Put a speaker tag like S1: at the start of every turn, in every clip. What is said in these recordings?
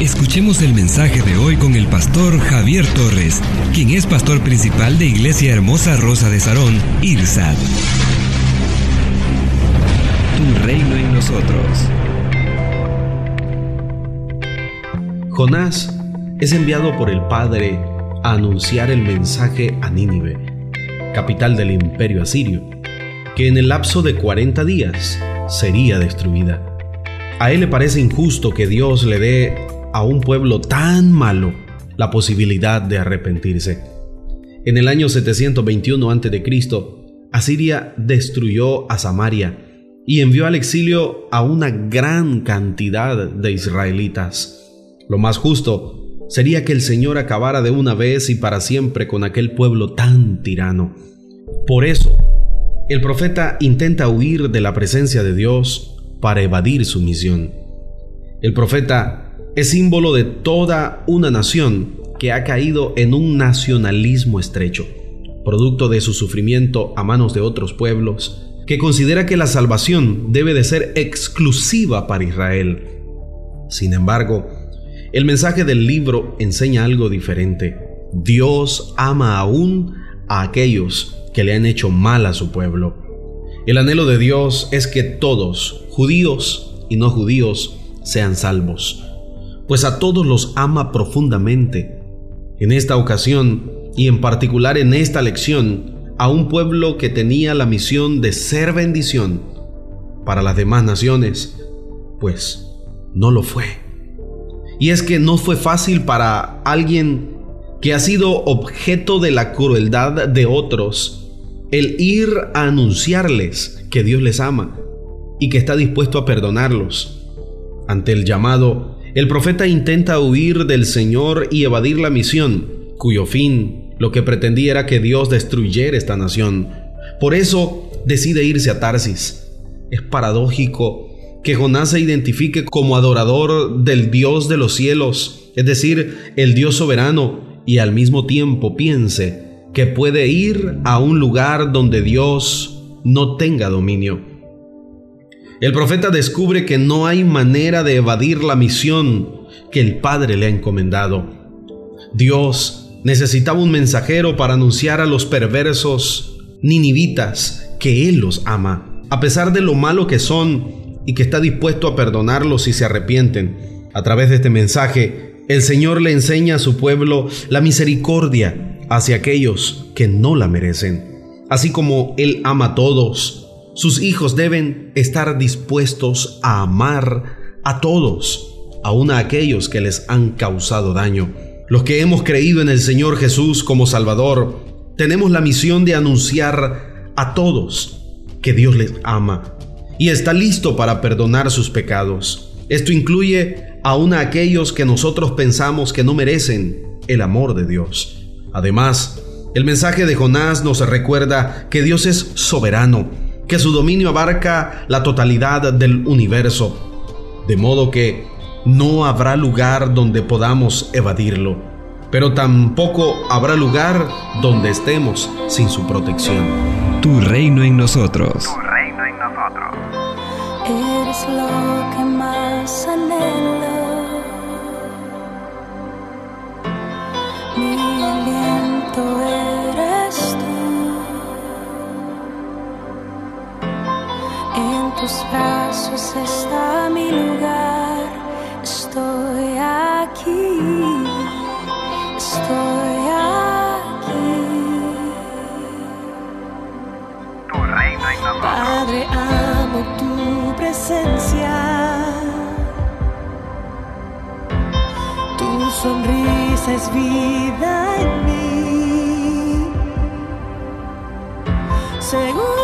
S1: Escuchemos el mensaje de hoy con el pastor Javier Torres, quien es pastor principal de Iglesia Hermosa Rosa de Sarón, IRSAD. Tu reino en nosotros.
S2: Jonás es enviado por el Padre a anunciar el mensaje a Nínive, capital del imperio asirio, que en el lapso de 40 días sería destruida. A él le parece injusto que Dios le dé a un pueblo tan malo la posibilidad de arrepentirse. En el año 721 a.C., Asiria destruyó a Samaria y envió al exilio a una gran cantidad de israelitas. Lo más justo sería que el Señor acabara de una vez y para siempre con aquel pueblo tan tirano. Por eso, el profeta intenta huir de la presencia de Dios para evadir su misión. El profeta es símbolo de toda una nación que ha caído en un nacionalismo estrecho, producto de su sufrimiento a manos de otros pueblos, que considera que la salvación debe de ser exclusiva para Israel. Sin embargo, el mensaje del libro enseña algo diferente. Dios ama aún a aquellos que le han hecho mal a su pueblo. El anhelo de Dios es que todos, judíos y no judíos, sean salvos pues a todos los ama profundamente. En esta ocasión, y en particular en esta lección, a un pueblo que tenía la misión de ser bendición para las demás naciones, pues no lo fue. Y es que no fue fácil para alguien que ha sido objeto de la crueldad de otros el ir a anunciarles que Dios les ama y que está dispuesto a perdonarlos. Ante el llamado el profeta intenta huir del Señor y evadir la misión, cuyo fin lo que pretendía era que Dios destruyera esta nación. Por eso decide irse a Tarsis. Es paradójico que Jonás se identifique como adorador del Dios de los cielos, es decir, el Dios soberano, y al mismo tiempo piense que puede ir a un lugar donde Dios no tenga dominio. El profeta descubre que no hay manera de evadir la misión que el Padre le ha encomendado. Dios necesitaba un mensajero para anunciar a los perversos ninivitas que Él los ama, a pesar de lo malo que son y que está dispuesto a perdonarlos si se arrepienten. A través de este mensaje, el Señor le enseña a su pueblo la misericordia hacia aquellos que no la merecen. Así como Él ama a todos, sus hijos deben estar dispuestos a amar a todos, aun a aquellos que les han causado daño. Los que hemos creído en el Señor Jesús como Salvador, tenemos la misión de anunciar a todos que Dios les ama y está listo para perdonar sus pecados. Esto incluye aún a aquellos que nosotros pensamos que no merecen el amor de Dios. Además, el mensaje de Jonás nos recuerda que Dios es soberano que su dominio abarca la totalidad del universo, de modo que no habrá lugar donde podamos evadirlo, pero tampoco habrá lugar donde estemos sin su protección.
S1: Tu reino en nosotros.
S3: Tu reino en nosotros.
S4: Eres lo que más anhelo. Tus brazos está mi lugar. Estoy aquí, estoy aquí.
S3: Tu nosotros.
S4: Padre, amo tu presencia. Tu sonrisa es vida en mí. Seguro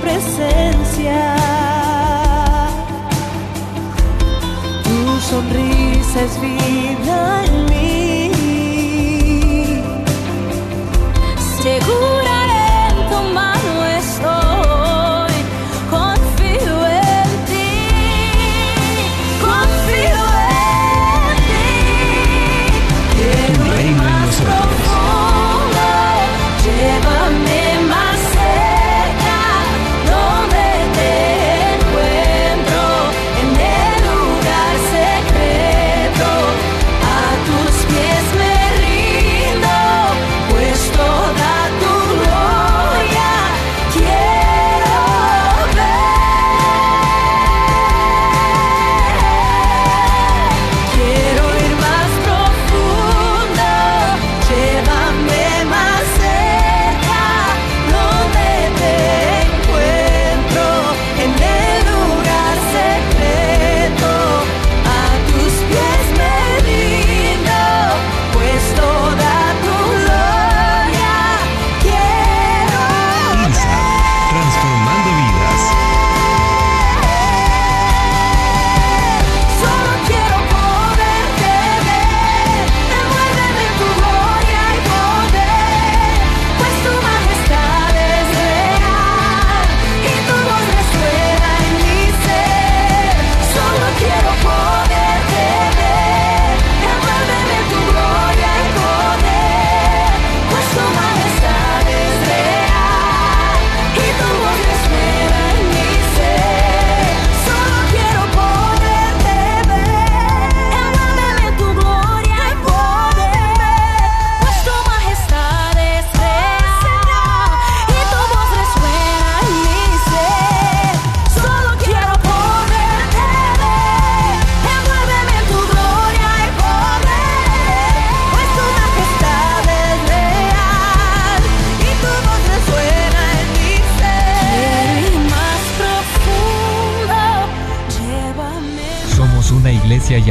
S4: presencia. Tu sonrisa es vida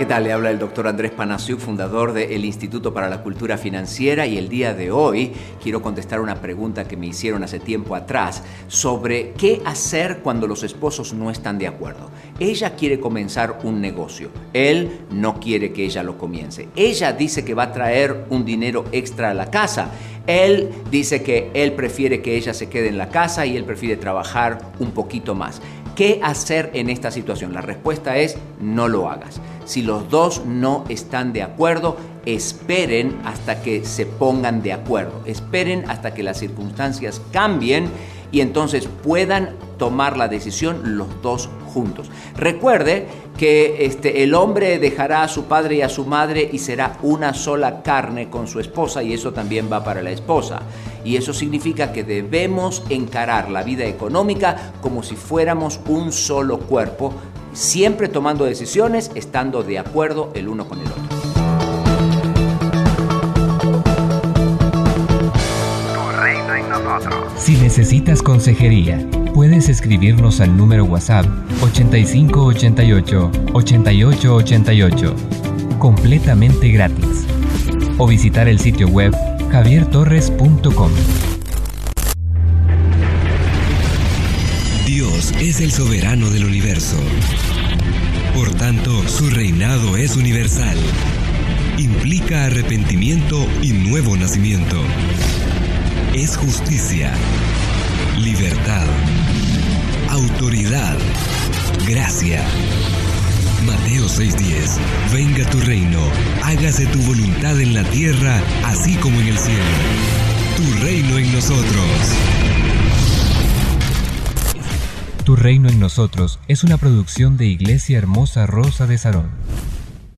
S5: ¿Qué tal? Le habla el doctor Andrés Panasiuk, fundador del Instituto para la Cultura Financiera y el día de hoy quiero contestar una pregunta que me hicieron hace tiempo atrás sobre qué hacer cuando los esposos no están de acuerdo. Ella quiere comenzar un negocio, él no quiere que ella lo comience. Ella dice que va a traer un dinero extra a la casa. Él dice que él prefiere que ella se quede en la casa y él prefiere trabajar un poquito más. ¿Qué hacer en esta situación? La respuesta es no lo hagas. Si los dos no están de acuerdo, esperen hasta que se pongan de acuerdo. Esperen hasta que las circunstancias cambien y entonces puedan tomar la decisión los dos juntos. Recuerde que este, el hombre dejará a su padre y a su madre y será una sola carne con su esposa y eso también va para la esposa. Y eso significa que debemos encarar la vida económica como si fuéramos un solo cuerpo, siempre tomando decisiones, estando de acuerdo el uno con el otro.
S6: Si necesitas consejería, puedes escribirnos al número WhatsApp 8588 8888, completamente gratis, o visitar el sitio web javiertorres.com.
S1: Dios es el soberano del universo. Por tanto, su reinado es universal. Implica arrepentimiento y nuevo nacimiento. Es justicia, libertad, autoridad, gracia. Mateo 6:10. Venga tu reino, hágase tu voluntad en la tierra, así como en el cielo. Tu reino en nosotros.
S6: Tu reino en nosotros es una producción de Iglesia Hermosa Rosa de Sarón.